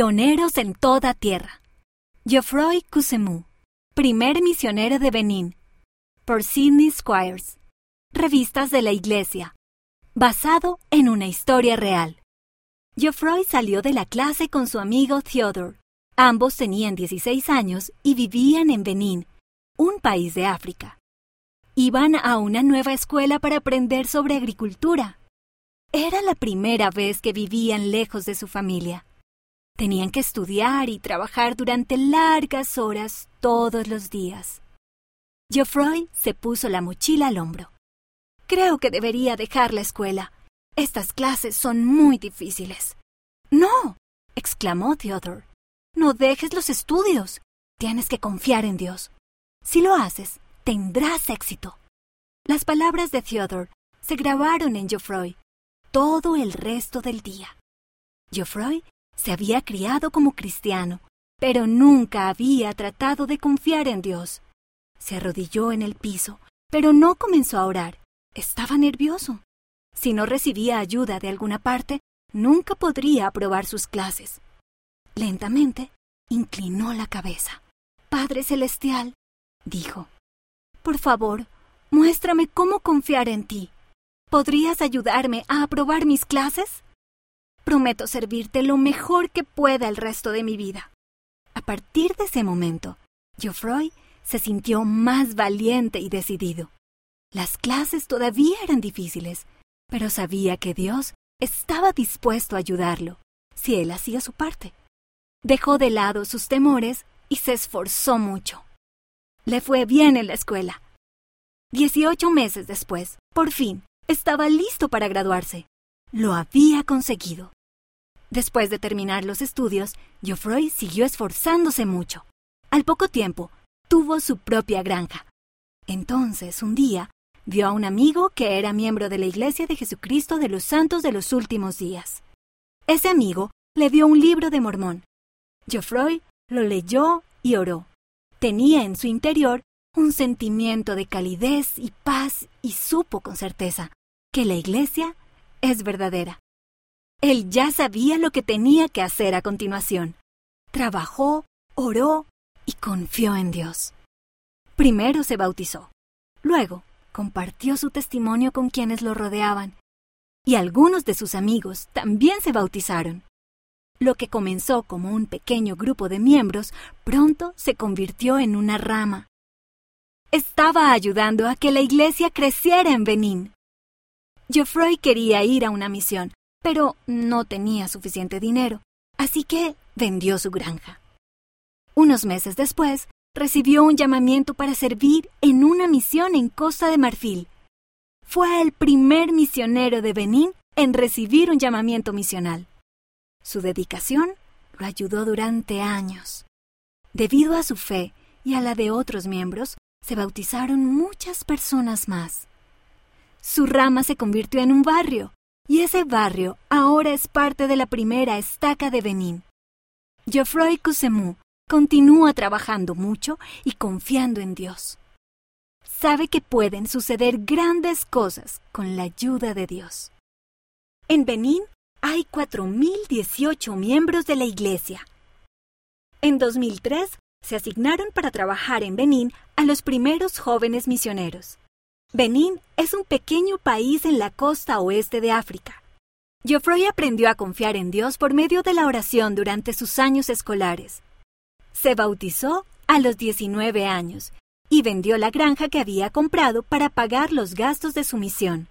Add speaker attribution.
Speaker 1: Pioneros en toda tierra. Geoffroy Cusemou, primer misionero de Benín. Por Sidney Squires. Revistas de la Iglesia. Basado en una historia real. Geoffroy salió de la clase con su amigo Theodore. Ambos tenían 16 años y vivían en Benín, un país de África. Iban a una nueva escuela para aprender sobre agricultura. Era la primera vez que vivían lejos de su familia. Tenían que estudiar y trabajar durante largas horas todos los días. Geoffroy se puso la mochila al hombro. Creo que debería dejar la escuela. Estas clases son muy difíciles. No, exclamó Theodore. No dejes los estudios. Tienes que confiar en Dios. Si lo haces, tendrás éxito. Las palabras de Theodore se grabaron en Geoffroy todo el resto del día. Geoffroy se había criado como cristiano, pero nunca había tratado de confiar en Dios. Se arrodilló en el piso, pero no comenzó a orar. Estaba nervioso. Si no recibía ayuda de alguna parte, nunca podría aprobar sus clases. Lentamente, inclinó la cabeza. Padre Celestial, dijo, por favor, muéstrame cómo confiar en ti. ¿Podrías ayudarme a aprobar mis clases? Prometo servirte lo mejor que pueda el resto de mi vida. A partir de ese momento, Geoffroy se sintió más valiente y decidido. Las clases todavía eran difíciles, pero sabía que Dios estaba dispuesto a ayudarlo, si él hacía su parte. Dejó de lado sus temores y se esforzó mucho. Le fue bien en la escuela. Dieciocho meses después, por fin, estaba listo para graduarse. Lo había conseguido. Después de terminar los estudios, Geoffroy siguió esforzándose mucho. Al poco tiempo, tuvo su propia granja. Entonces, un día, vio a un amigo que era miembro de la Iglesia de Jesucristo de los Santos de los Últimos Días. Ese amigo le dio un libro de Mormón. Geoffroy lo leyó y oró. Tenía en su interior un sentimiento de calidez y paz y supo con certeza que la iglesia es verdadera. Él ya sabía lo que tenía que hacer a continuación. Trabajó, oró y confió en Dios. Primero se bautizó. Luego compartió su testimonio con quienes lo rodeaban. Y algunos de sus amigos también se bautizaron. Lo que comenzó como un pequeño grupo de miembros pronto se convirtió en una rama. Estaba ayudando a que la iglesia creciera en Benín. Geoffroy quería ir a una misión, pero no tenía suficiente dinero, así que vendió su granja. Unos meses después, recibió un llamamiento para servir en una misión en Costa de Marfil. Fue el primer misionero de Benín en recibir un llamamiento misional. Su dedicación lo ayudó durante años. Debido a su fe y a la de otros miembros, se bautizaron muchas personas más su rama se convirtió en un barrio, y ese barrio ahora es parte de la primera estaca de Benín. Geoffroy Cusemou continúa trabajando mucho y confiando en Dios. Sabe que pueden suceder grandes cosas con la ayuda de Dios. En Benín hay 4.018 miembros de la Iglesia. En 2003 se asignaron para trabajar en Benín a los primeros jóvenes misioneros. Benín es un pequeño país en la costa oeste de África. Geoffroy aprendió a confiar en Dios por medio de la oración durante sus años escolares. Se bautizó a los 19 años y vendió la granja que había comprado para pagar los gastos de su misión.